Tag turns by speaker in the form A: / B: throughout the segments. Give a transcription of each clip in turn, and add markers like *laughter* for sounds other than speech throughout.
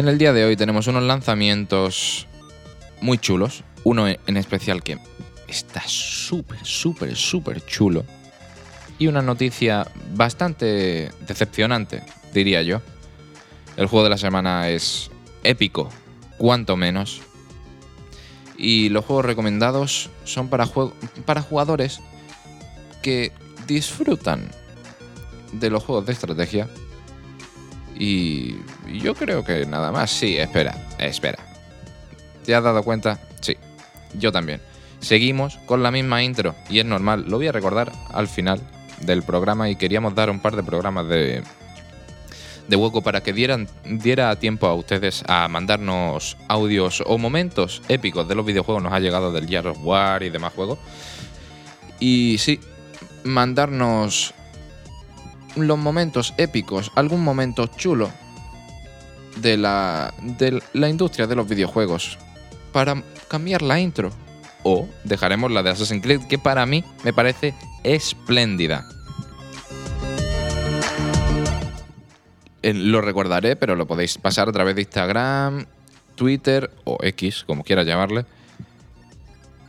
A: En el día de hoy tenemos unos lanzamientos muy chulos. Uno en especial que está súper, súper, súper chulo. Y una noticia bastante decepcionante, diría yo. El juego de la semana es épico, cuanto menos. Y los juegos recomendados son para, para jugadores que disfrutan de los juegos de estrategia. Y yo creo que nada más. Sí, espera, espera. ¿Te has dado cuenta? Sí, yo también. Seguimos con la misma intro y es normal. Lo voy a recordar al final del programa y queríamos dar un par de programas de, de hueco para que dieran, diera tiempo a ustedes a mandarnos audios o momentos épicos de los videojuegos. Nos ha llegado del Gears of War y demás juegos. Y sí, mandarnos los momentos épicos, algún momento chulo de la, de la industria de los videojuegos para cambiar la intro. O dejaremos la de Assassin's Creed, que para mí me parece espléndida. Lo recordaré, pero lo podéis pasar a través de Instagram, Twitter o X, como quiera llamarle.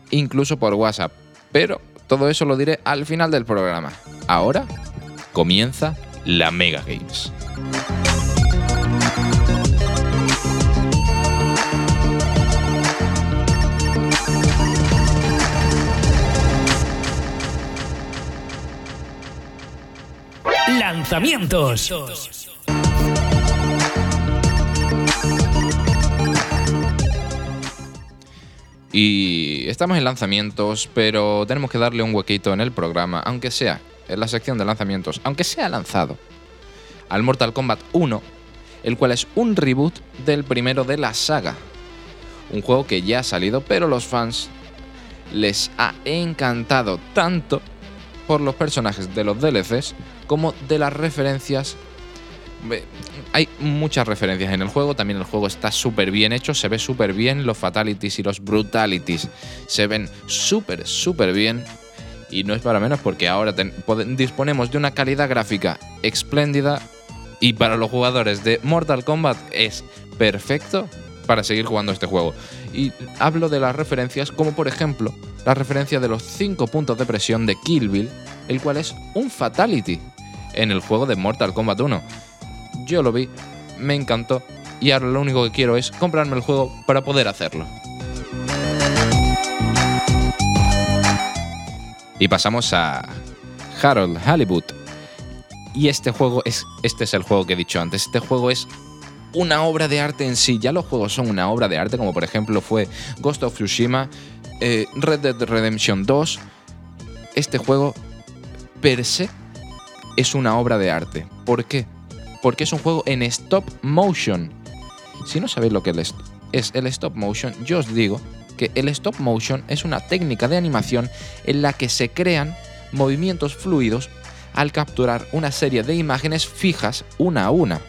A: Incluso por WhatsApp. Pero todo eso lo diré al final del programa. Ahora comienza la Mega Games.
B: Lanzamientos.
A: Y estamos en lanzamientos, pero tenemos que darle un huequito en el programa, aunque sea en la sección de lanzamientos, aunque sea lanzado al Mortal Kombat 1, el cual es un reboot del primero de la saga. Un juego que ya ha salido, pero los fans les ha encantado tanto por los personajes de los DLCs como de las referencias hay muchas referencias en el juego, también el juego está súper bien hecho, se ve súper bien, los fatalities y los brutalities se ven súper, súper bien. Y no es para menos porque ahora disponemos de una calidad gráfica espléndida y para los jugadores de Mortal Kombat es perfecto para seguir jugando este juego. Y hablo de las referencias como por ejemplo la referencia de los 5 puntos de presión de Kill Bill, el cual es un fatality en el juego de Mortal Kombat 1 yo lo vi, me encantó y ahora lo único que quiero es comprarme el juego para poder hacerlo. Y pasamos a Harold Hollywood. Y este juego es, este es el juego que he dicho antes. Este juego es una obra de arte en sí. Ya los juegos son una obra de arte, como por ejemplo fue Ghost of Tsushima, eh, Red Dead Redemption 2. Este juego per se es una obra de arte. ¿Por qué? porque es un juego en stop motion. Si no sabéis lo que es el stop motion, yo os digo que el stop motion es una técnica de animación en la que se crean movimientos fluidos al capturar una serie de imágenes fijas una a una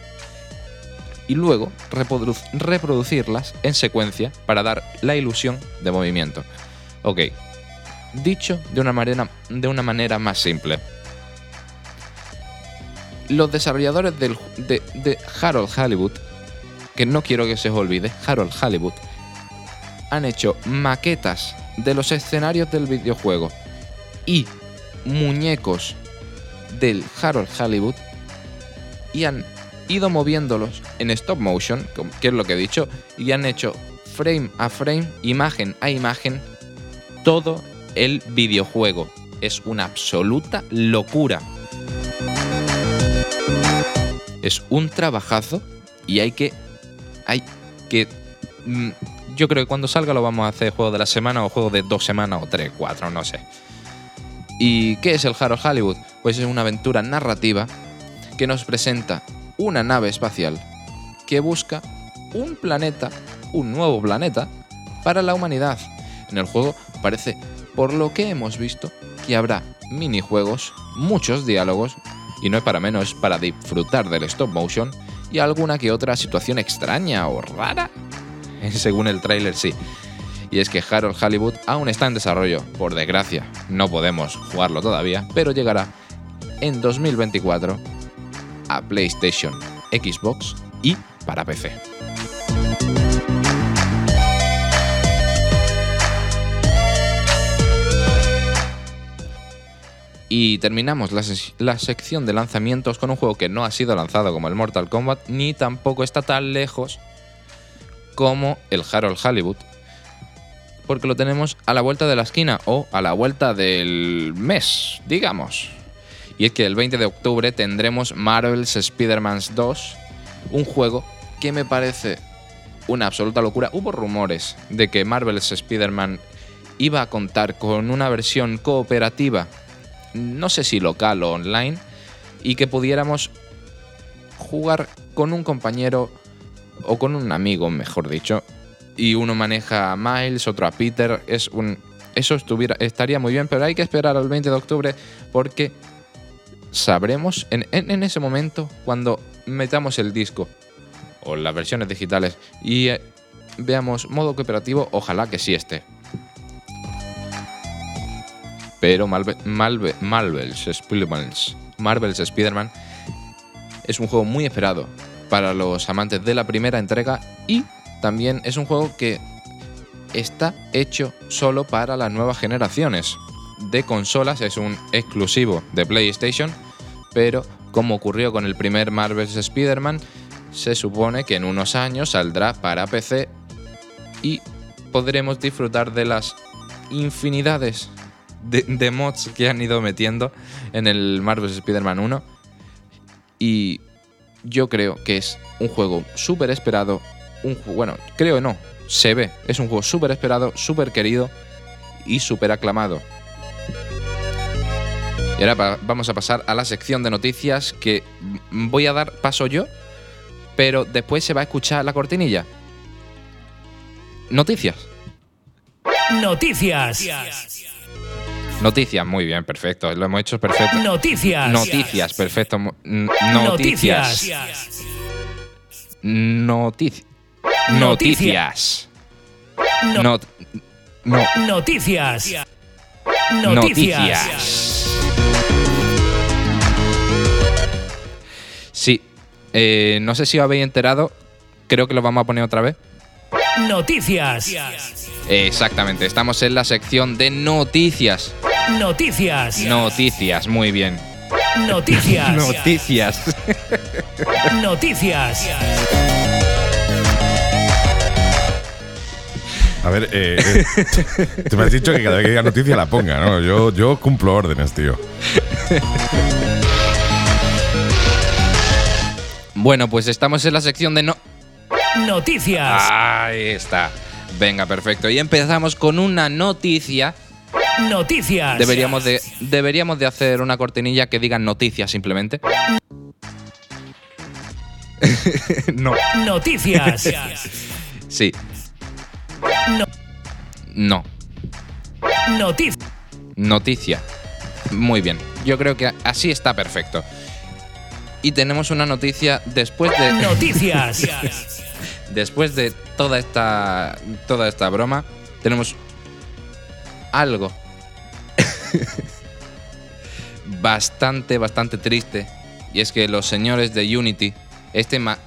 A: y luego reproducirlas en secuencia para dar la ilusión de movimiento. Ok, dicho de una manera, de una manera más simple los desarrolladores de, Harold Hollywood, que no quiero que se os olvide, Harold Hollywood, han hecho maquetas de los escenarios del videojuego y muñecos del Harold Hollywood y han ido moviéndolos en stop motion, que es lo que he dicho, y han hecho frame a frame, imagen a imagen, todo el videojuego. Es una absoluta locura. Es un trabajazo y hay que. Hay que. mm, Yo creo que cuando salga lo vamos a hacer juego de la semana o juego de dos semanas o tres, cuatro, no sé. ¿Y qué es el Harold Hollywood? Pues es una aventura narrativa que nos presenta una nave espacial que busca un planeta, un nuevo planeta, para la humanidad. En el juego parece, por lo que hemos visto, que habrá minijuegos, muchos diálogos, y no es para menos, para disfrutar del stop motion, y alguna que otra situación extraña o rara. *laughs* Según el tráiler sí. Y es que Harold Hollywood aún está en desarrollo, por desgracia. No podemos jugarlo todavía, pero llegará en 2024 a PlayStation, Xbox y para PC. Y terminamos la, la sección de lanzamientos con un juego que no ha sido lanzado como el Mortal Kombat, ni tampoco está tan lejos como el Harold Hollywood, porque lo tenemos a la vuelta de la esquina o a la vuelta del mes, digamos. Y es que el 20 de octubre tendremos Marvel's Spider-Man 2, un juego que me parece una absoluta locura. Hubo rumores de que Marvel's Spider-Man iba a contar con una versión cooperativa, no sé si local o online, y que pudiéramos jugar con un compañero o con un amigo, mejor dicho, y uno maneja a Miles, otro a Peter, es un eso estuviera estaría muy bien, pero hay que esperar al 20 de octubre porque sabremos en, en- ese momento cuando metamos el disco o las versiones digitales y eh, veamos modo cooperativo, ojalá que sí esté. Pero Marvel's Spider-Man es un juego muy esperado para los amantes de la primera entrega y también es un juego que está hecho solo para las nuevas generaciones de consolas, es un exclusivo de PlayStation, pero como ocurrió con el primer Marvel's Spider-Man, se supone que en unos años saldrá para PC y podremos disfrutar de las infinidades de, mods que han ido metiendo en el Marvel's Spider-Man 1 y yo creo que es un juego súper esperado, un bueno, creo no, se ve, es un juego súper esperado, súper querido y súper aclamado. Y ahora vamos a pasar a la sección de noticias que voy a dar paso yo, pero después se va a escuchar la cortinilla. Noticias.
B: Noticias.
A: Noticias, muy bien, perfecto, lo hemos hecho perfecto.
B: Noticias.
A: Noticias, perfecto. Noticias. Noticias. Noticias.
B: No-
A: Not- no-
B: Noticias. Noticias.
A: Noticias. Sí. eh, no sé si os habéis enterado. Creo que lo vamos a poner otra vez.
B: Noticias.
A: Exactamente. Estamos en la sección de noticias.
B: Noticias.
A: Noticias, muy bien.
B: Noticias.
A: Noticias.
B: Noticias.
C: A ver, eh, eh, te me has dicho que cada vez que diga noticia la ponga, ¿no? Yo, yo cumplo órdenes, tío.
A: Bueno, pues estamos en la sección de no.
B: Noticias.
A: Ahí está. Venga, perfecto. Y empezamos con una noticia.
B: Noticias.
A: Deberíamos de, deberíamos de hacer una cortinilla que diga noticias simplemente. *laughs* no.
B: Noticias. *laughs*
A: Sí.
B: No.
A: No.
B: Noticias.
A: Noticia. Muy bien. Yo creo que así está perfecto. Y tenemos una noticia después de. *laughs*
B: Noticias.
A: Después de toda esta. toda esta broma. Tenemos algo. *laughs* bastante, bastante triste. Y es que los señores de Unity. Este ma-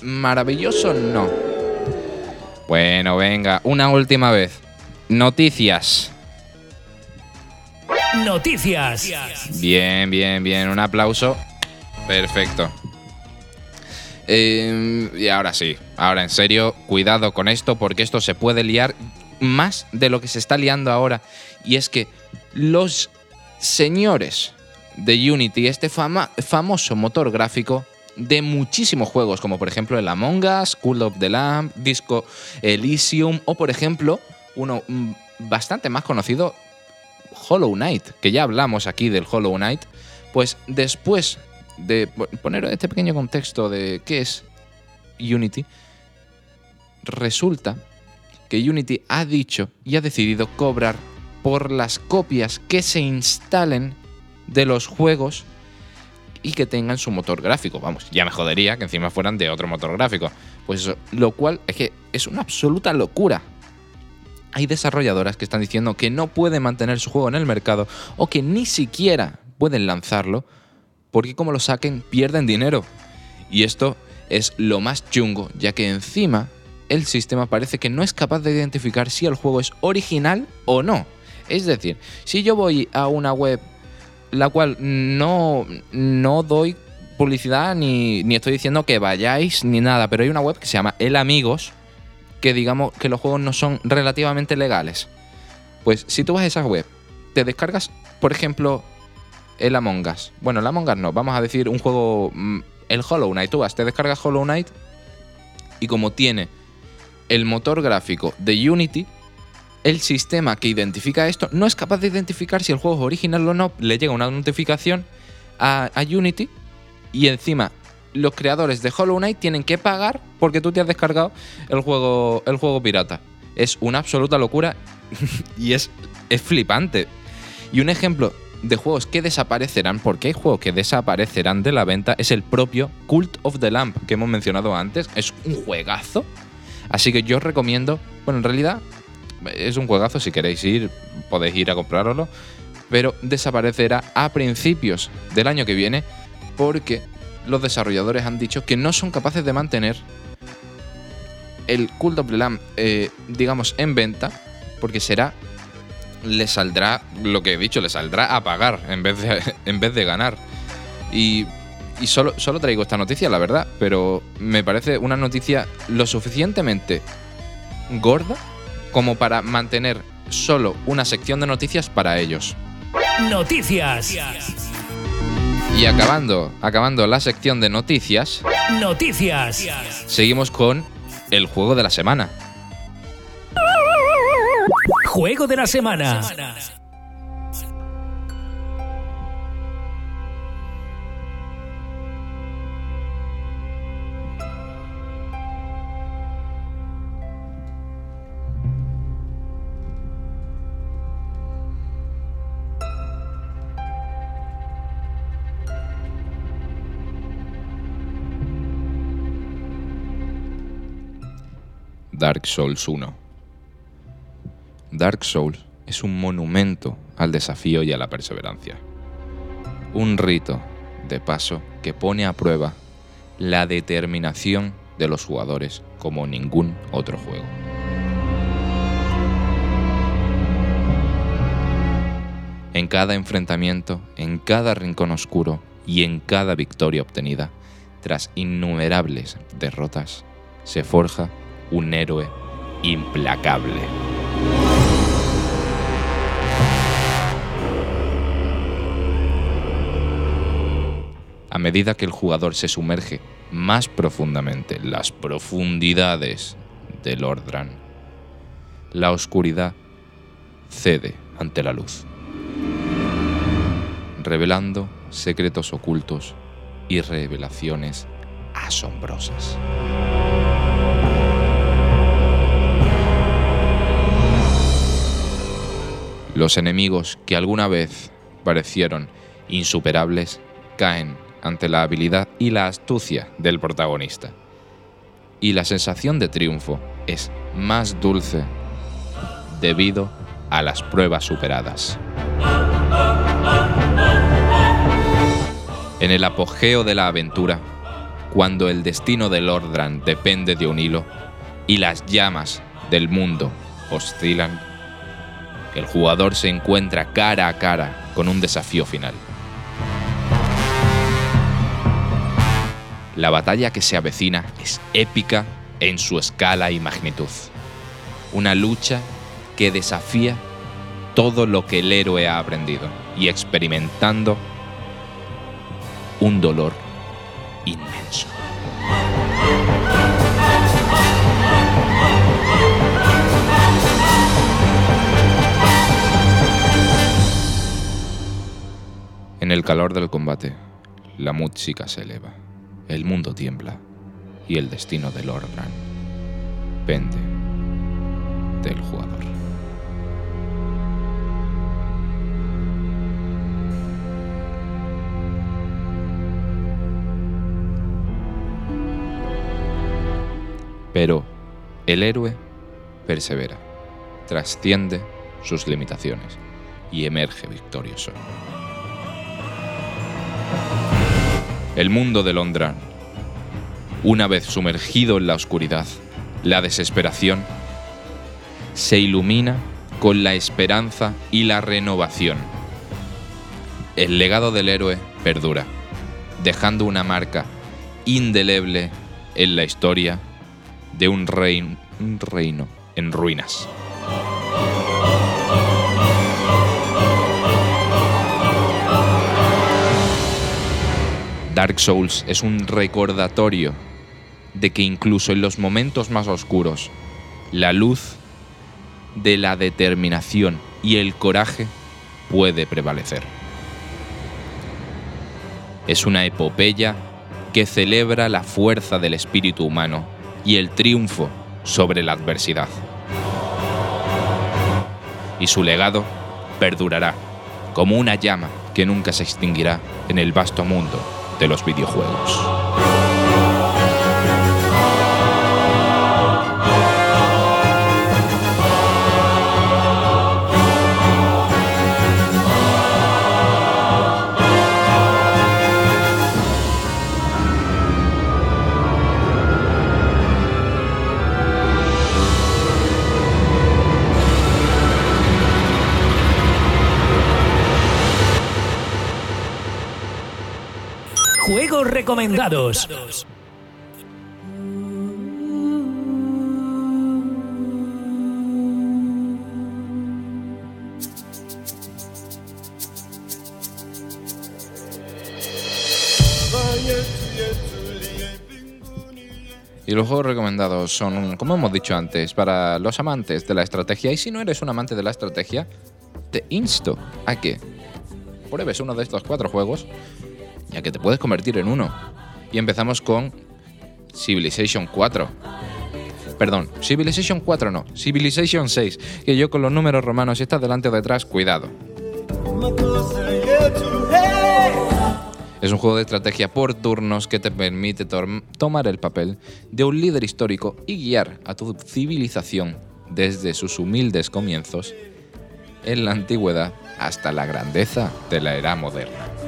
A: maravilloso no. Bueno, venga, una última vez. Noticias.
B: Noticias.
A: Bien, bien, bien. Un aplauso. Perfecto. Eh, y ahora sí, ahora en serio, cuidado con esto porque esto se puede liar más de lo que se está liando ahora. Y es que los señores de Unity, este famoso motor gráfico de muchísimos juegos, como por ejemplo el Among Us, Cool of the Lamp, Disco Elysium o por ejemplo uno mm, bastante más conocido, Hollow Knight, que ya hablamos aquí del Hollow Knight, pues después de po- poner este pequeño contexto de qué es Unity, resulta que Unity ha dicho y ha decidido cobrar por las copias que se instalen de los juegos y que tengan su motor gráfico. Vamos, ya me jodería que encima fueran de otro motor gráfico. Pues eso, lo cual es que es una absoluta locura. Hay desarrolladoras que están diciendo que no pueden mantener su juego en el mercado o que ni siquiera pueden lanzarlo porque como lo saquen pierden dinero. Y esto es lo más chungo, ya que encima el sistema parece que no es capaz de identificar si el juego es original o no. Es decir, si yo voy a una web la cual no, no doy publicidad ni, ni estoy diciendo que vayáis ni nada, pero hay una web que se llama El Amigos que digamos que los juegos no son relativamente legales. Pues si tú vas a esa web, te descargas, por ejemplo, el Among Us. Bueno, el Among Us no, vamos a decir un juego, mm, el Hollow Knight. Tú vas, te descargas Hollow Knight y como tiene el motor gráfico de Unity, el sistema que identifica esto no es capaz de identificar si el juego es original o no. Le llega una notificación a, Unity y encima los creadores de Hollow Knight tienen que pagar porque tú te has descargado el juego, el juego pirata. Es una absoluta locura *laughs* y es, es flipante. Y un ejemplo de juegos que desaparecerán, porque hay juegos que desaparecerán de la venta, es el propio Cult of the Lamp que hemos mencionado antes. Es un juegazo. Así que yo os recomiendo, bueno, en realidad es un juegazo, si queréis ir, podéis ir a comprároslo, pero desaparecerá a principios del año que viene porque los desarrolladores han dicho que no son capaces de mantener el Cult of the Lamb, eh, digamos, en venta, porque será, le saldrá, lo que he dicho, le saldrá a pagar en vez de, *laughs* en vez de ganar. Y, y solo, solo traigo esta noticia, la verdad, pero me parece una noticia lo suficientemente gorda como para mantener solo una sección de noticias para ellos.
B: Noticias.
A: Y acabando, acabando la sección de noticias,
B: Noticias.
A: seguimos con el juego de la semana.
B: Juego de la semana.
A: Dark Souls 1. Dark Souls es un monumento al desafío y a la perseverancia. Un rito de paso que pone a prueba la determinación de los jugadores como ningún otro juego. En cada enfrentamiento, en cada rincón oscuro y en cada victoria obtenida, tras innumerables derrotas, se forja un héroe implacable. A medida que el jugador se sumerge más profundamente en las profundidades del Ordran, la oscuridad cede ante la luz, revelando secretos ocultos y revelaciones asombrosas. Los enemigos que alguna vez parecieron insuperables caen ante la habilidad y la astucia del protagonista. Y la sensación de triunfo es más dulce debido a las pruebas superadas. En el apogeo de la aventura, cuando el destino de Lordran depende de un hilo y las llamas del mundo oscilan, el jugador se encuentra cara a cara con un desafío final. La batalla que se avecina es épica en su escala y magnitud. Una lucha que desafía todo lo que el héroe ha aprendido y experimentando un dolor inmenso. En el calor del combate, la música se eleva, el mundo tiembla y el destino de Lord pende del jugador. Pero el héroe persevera, trasciende sus limitaciones y emerge victorioso. El mundo de Londra, una vez sumergido en la oscuridad, la desesperación, se ilumina con la esperanza y la renovación. El legado del héroe perdura, dejando una marca indeleble en la historia de un, un reino en ruinas. Dark Souls es un recordatorio de que incluso en los momentos más oscuros, la luz de la determinación y el coraje puede prevalecer. Es una epopeya que celebra la fuerza del espíritu humano y el triunfo sobre la adversidad. Y su legado perdurará como una llama que nunca se extinguirá en el vasto mundo de los videojuegos.
B: Recomendados.
A: Y los juegos recomendados son, como hemos dicho antes, para los amantes de la estrategia. Y si no eres un amante de la estrategia, te insto a que pruebes uno de estos cuatro juegos, ya que te puedes convertir en uno. Y empezamos con Civilization 4. Perdón, Civilization 4 no, Civilization 6, que yo con los números romanos, si estás delante o detrás, cuidado. Es un juego de estrategia por turnos que te permite tomar el papel de un líder histórico y guiar a tu civilización desde sus humildes comienzos en la antigüedad hasta la grandeza de la era moderna.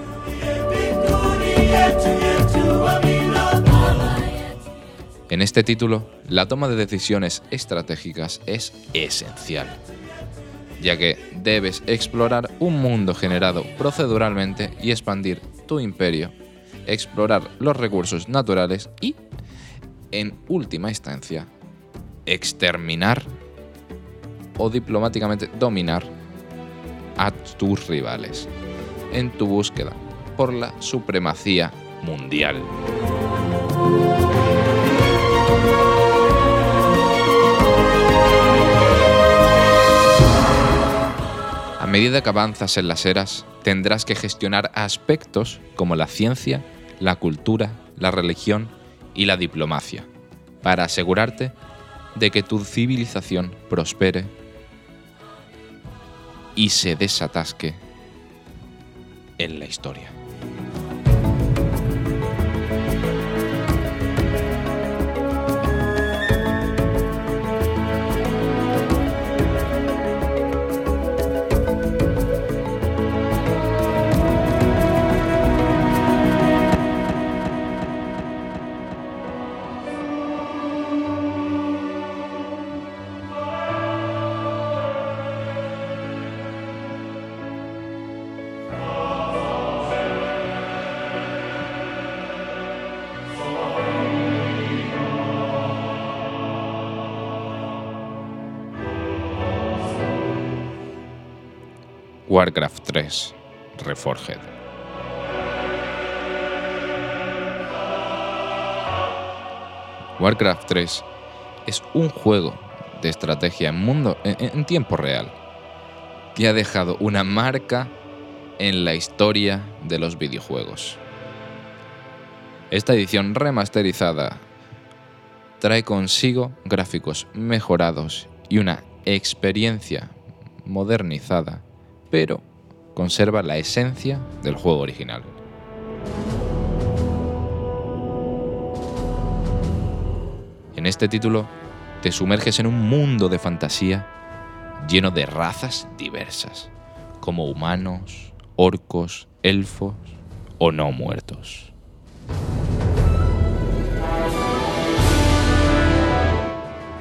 A: En este título, la toma de decisiones estratégicas es esencial, ya que debes explorar un mundo generado proceduralmente y expandir tu imperio, explorar los recursos naturales y, en última instancia, exterminar o diplomáticamente dominar a tus rivales en tu búsqueda por la supremacía mundial. A medida que avanzas en las eras, tendrás que gestionar aspectos como la ciencia, la cultura, la religión y la diplomacia, para asegurarte de que tu civilización prospere y se desatasque en la historia. Warcraft 3 Reforged. Warcraft 3 es un juego de estrategia en mundo en, en tiempo real que ha dejado una marca en la historia de los videojuegos. Esta edición remasterizada trae consigo gráficos mejorados y una experiencia modernizada, pero conserva la esencia del juego original. En este título te sumerges en un mundo de fantasía lleno de razas diversas, como humanos, orcos, elfos o no muertos.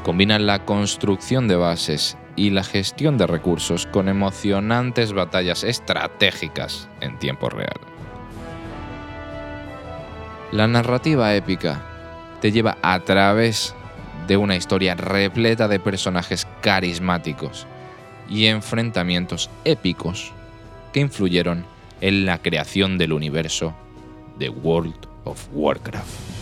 A: Combinan la construcción de bases y la gestión de recursos con emocionantes batallas estratégicas en tiempo real. La narrativa épica te lleva a través de una historia repleta de personajes carismáticos y enfrentamientos épicos que influyeron en la creación del universo de World of Warcraft.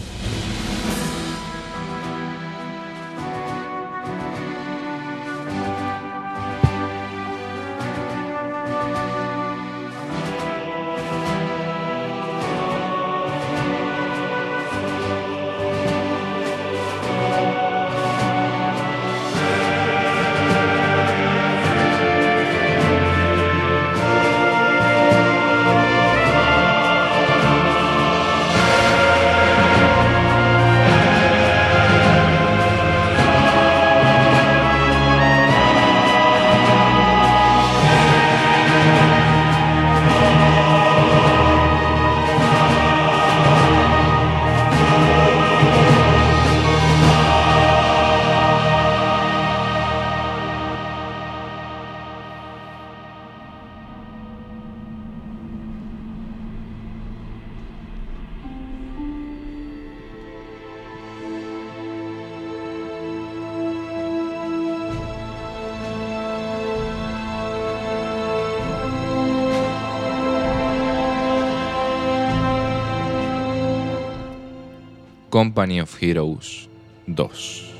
A: Company of Heroes 2.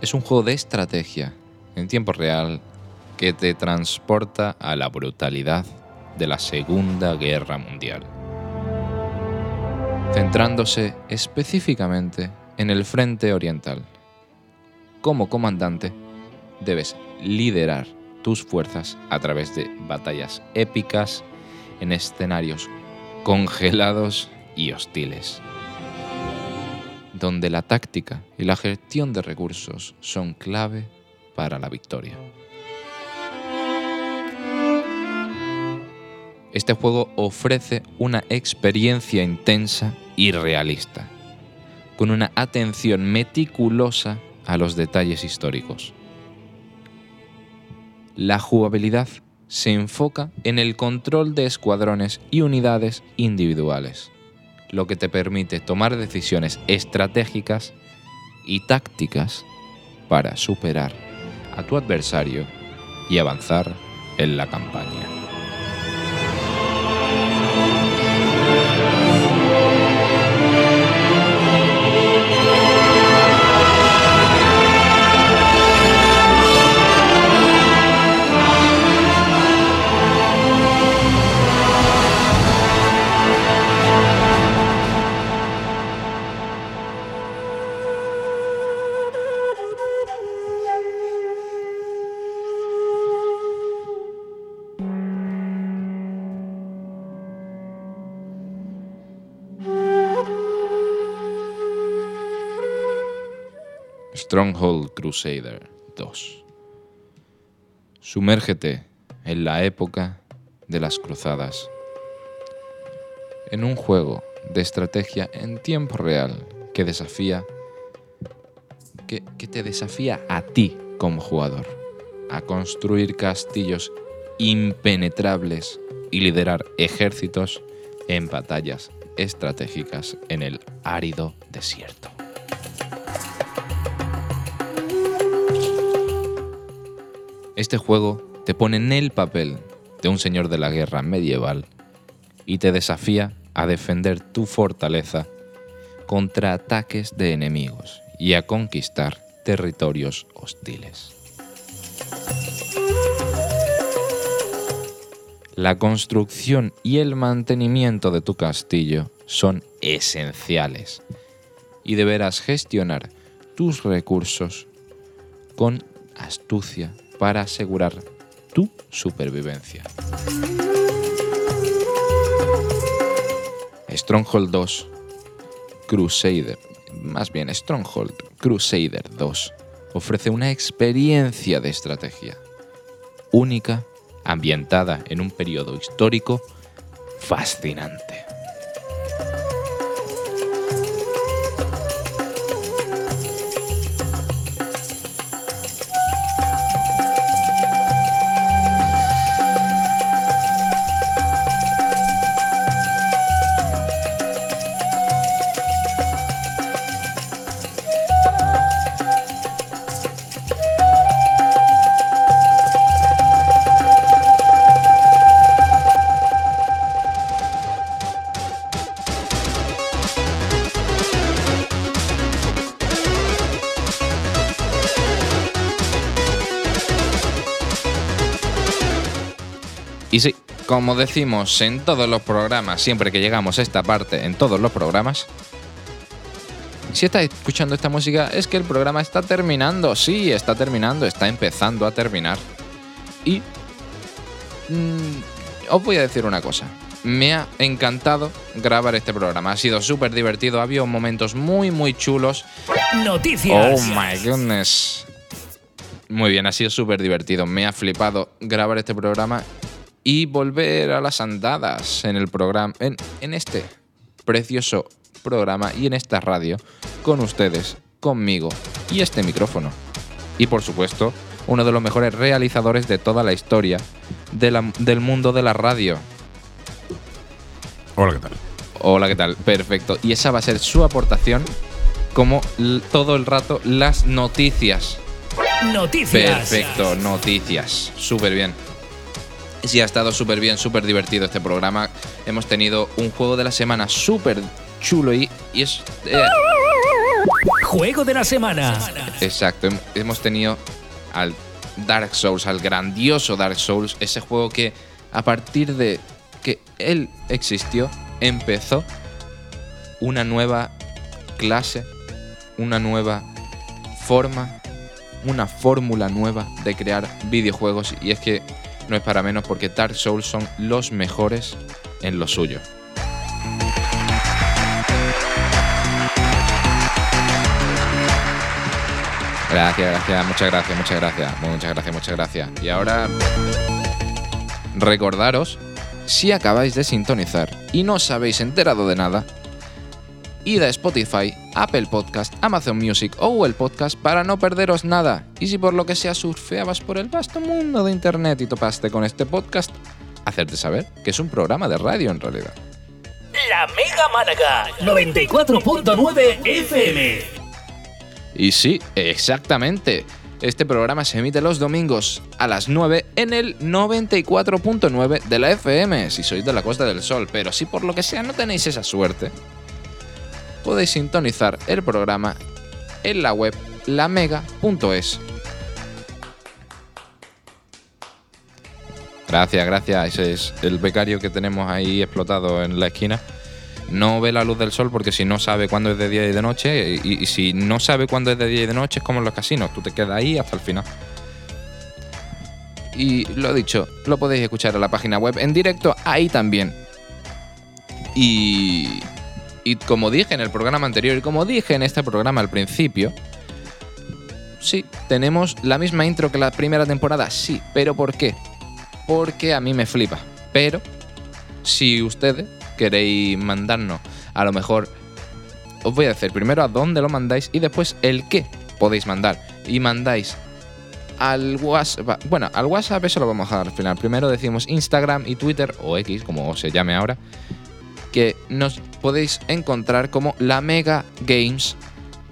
A: Es un juego de estrategia en tiempo real que te transporta a la brutalidad de la Segunda Guerra Mundial, centrándose específicamente en el frente oriental. Como comandante, debes liderar tus fuerzas a través de batallas épicas en escenarios congelados y hostiles, donde la táctica y la gestión de recursos son clave para la victoria. Este juego ofrece una experiencia intensa y realista, con una atención meticulosa a los detalles históricos la jugabilidad se enfoca en el control de escuadrones y unidades individuales, lo que te permite tomar decisiones estratégicas y tácticas para superar a tu adversario y avanzar en la campaña. Stronghold Crusader 2. Sumérgete en la época de las cruzadas, en un juego de estrategia en tiempo real que desafía, que, que te desafía a ti como jugador, a construir castillos impenetrables y liderar ejércitos en batallas estratégicas en el árido desierto. Este juego te pone en el papel de un señor de la guerra medieval y te desafía a defender tu fortaleza contra ataques de enemigos y a conquistar territorios hostiles. La construcción y el mantenimiento de tu castillo son esenciales y deberás gestionar tus recursos con astucia para asegurar tu supervivencia. Stronghold 2 Crusader, más bien Stronghold Crusader 2, ofrece una experiencia de estrategia única ambientada en un periodo histórico fascinante. Como decimos en todos los programas, siempre que llegamos a esta parte, en todos los programas, si estáis escuchando esta música es que el programa está terminando. Sí, está terminando, está empezando a terminar. Y mm, os voy a decir una cosa. Me ha encantado grabar este programa. Ha sido súper divertido. Ha habido momentos muy, muy chulos.
B: Noticias.
A: Oh my goodness. Muy bien, ha sido súper divertido. Me ha flipado grabar este programa y volver a las andadas en el programa, en, en este precioso programa y en esta radio con ustedes, conmigo y este micrófono. Y por supuesto, uno de los mejores realizadores de toda la historia de la- del mundo de la radio.
C: Hola, ¿qué tal?
A: Hola, ¿qué tal? Perfecto. Y esa va a ser su aportación como todo el rato las noticias.
B: Noticias.
A: Perfecto, noticias. Súper bien. Sí, ha estado súper bien, súper divertido este programa. Hemos tenido un juego de la semana súper chulo y, y es... eh,
B: Juego de la semana.
A: exacto, hem- hemos tenido al Dark Souls, al grandioso Dark Souls, ese juego que a partir de que él existió, empezó una nueva clase, una nueva forma, una fórmula nueva de crear videojuegos y es que no es para menos porque Dark Souls son los mejores en lo suyo. Gracias, gracias, muchas gracias, muchas gracias, muchas gracias, muchas gracias. Y ahora recordaros, si acabáis de sintonizar y no os habéis enterado de nada, id a Spotify, Apple Podcast, Amazon Music o Google Podcast para no perderos nada. Y si por lo que sea surfeabas por el vasto mundo de Internet y topaste con este podcast, hacerte saber que es un programa de radio en realidad.
B: La Mega Málaga 94.9 FM.
A: Y sí, exactamente. Este programa se emite los domingos a las 9 en el 94.9 de la FM, si sois de la Costa del Sol, pero si por lo que sea no tenéis esa suerte, podéis sintonizar el programa en la web lamega.es. Gracias, gracias. Ese es el becario que tenemos ahí explotado en la esquina. No ve la luz del sol porque si no sabe cuándo es de día y de noche, y, si no sabe cuándo es de día y de noche, es como en los casinos. Tú te quedas ahí hasta el final. Y lo dicho, lo podéis escuchar en la página web en directo ahí también. Y, y como dije en el programa anterior y como dije en este programa al principio, sí, tenemos la misma intro que la primera temporada, sí, pero ¿por qué? Porque a mí me flipa. Pero si ustedes queréis mandarnos, a lo mejor os voy a decir primero a dónde lo mandáis y después el qué podéis mandar. Y mandáis al WhatsApp. Bueno, al WhatsApp eso lo vamos a dar al final. Primero decimos Instagram y Twitter, o X, como se llame ahora, nos podéis encontrar como la Mega Games,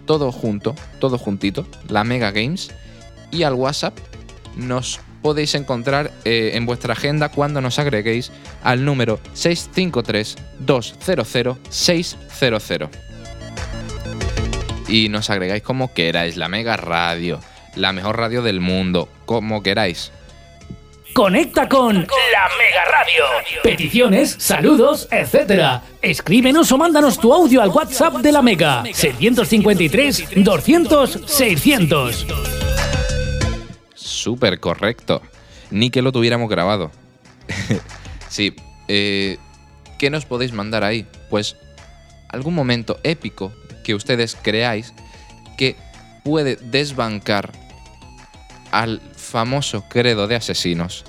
A: todo junto, todo juntito, la Mega Games. Y al WhatsApp nos podéis encontrar eh, en vuestra agenda cuando nos agreguéis al número 653-200-600. Y nos agregáis como queráis, la mega radio, la mejor radio del mundo, como queráis.
B: Conecta con la Mega Radio. Peticiones, saludos, etc. Escríbenos o mándanos tu audio al WhatsApp de la Mega. 653 200 600.
A: Súper correcto. Ni que lo tuviéramos grabado. *laughs* sí. eh, ¿Qué nos podéis mandar ahí? Pues algún momento épico que ustedes creáis que puede desbancar al famoso credo de asesinos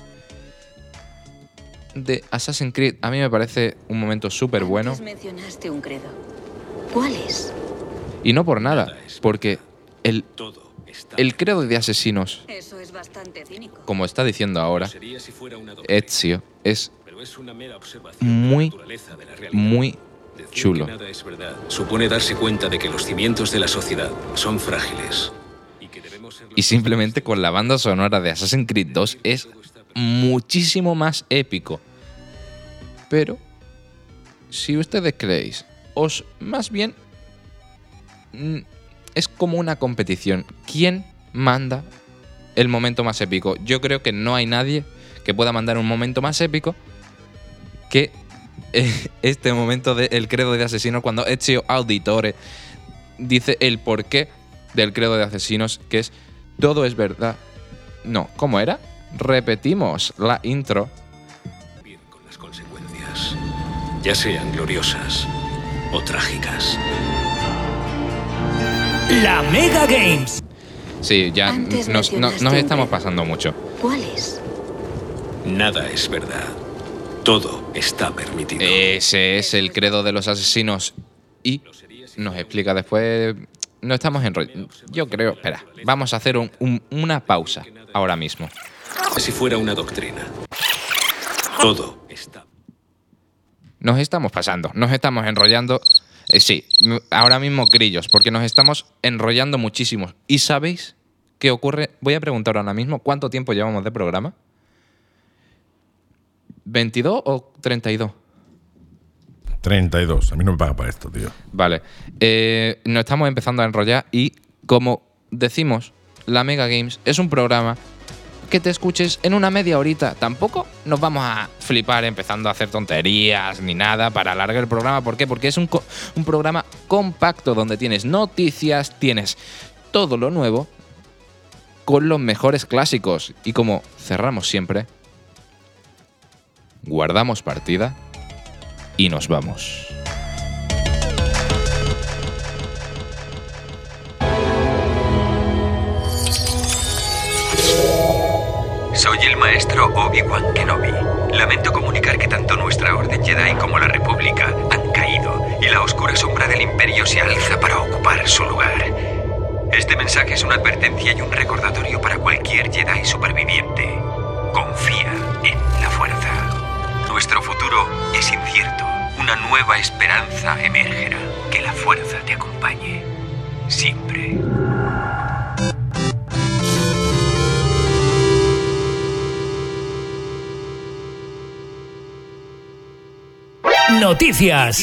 A: de Assassin's Creed. A mí me parece un momento súper bueno.
D: Mencionaste un credo. ¿Cuál es?
A: Y no por nada, porque el, el credo de asesinos,
D: Eso es bastante cínico.
A: como está diciendo ahora
E: Sería si fuera una doctrina,
A: Ezio, es
E: pero es una mera observación
A: muy,
E: de la naturaleza de la realidad.
A: muy
E: Decir
A: chulo.
E: que nada es verdad supone darse cuenta de que los cimientos de la sociedad son frágiles y
A: simplemente con la banda sonora de Assassin's Creed 2 es muchísimo más épico. Pero, si ustedes creéis, os más bien mm, es como una competición. ¿Quién manda el momento más épico? Yo creo que no hay nadie que pueda mandar un momento más épico que eh, *laughs* este momento del credo de asesinos cuando Ezio Auditore dice el porqué del credo de asesinos, que es todo es verdad. No, ¿cómo era? Repetimos la intro.
E: vivir con las consecuencias, ya sean gloriosas o trágicas.
B: La Mega Games.
A: Sí, ya
D: Antes
A: nos, no- nos estamos pasando mucho.
D: ¿Cuál es?
E: Nada es verdad. Todo está permitido.
A: Ese es el credo de los asesinos. Y nos explica después. No estamos en rollo. Yo creo. Espera, vamos a hacer un- un- una pausa ahora mismo.
E: Si fuera una doctrina. Todo está.
A: Nos estamos pasando, nos estamos enrollando. Eh, sí, ahora mismo grillos, porque nos estamos enrollando muchísimo. ¿Y sabéis qué ocurre? Voy a preguntar ahora mismo cuánto tiempo llevamos de programa. ¿22 o 32?
C: 32. A mí no me paga para esto, tío.
A: Vale. Eh, nos estamos empezando a enrollar y como decimos, la Mega Games es un programa que te escuches en una media horita. Tampoco nos vamos a flipar empezando a hacer tonterías ni nada para alargar el programa. ¿Por qué? Porque es un, un programa compacto donde tienes noticias, tienes todo lo nuevo con los mejores clásicos. Y como cerramos siempre, guardamos partida y nos vamos.
F: Soy el maestro Obi-Wan Kenobi. Lamento comunicar que tanto nuestra Orden Jedi como la República han caído y la oscura sombra del Imperio se alza para ocupar su lugar. Este mensaje es una advertencia y un recordatorio para cualquier Jedi superviviente. Confía en la fuerza. Nuestro futuro es incierto. Una nueva esperanza emergerá. Que la fuerza te acompañe. Siempre.
B: Noticias.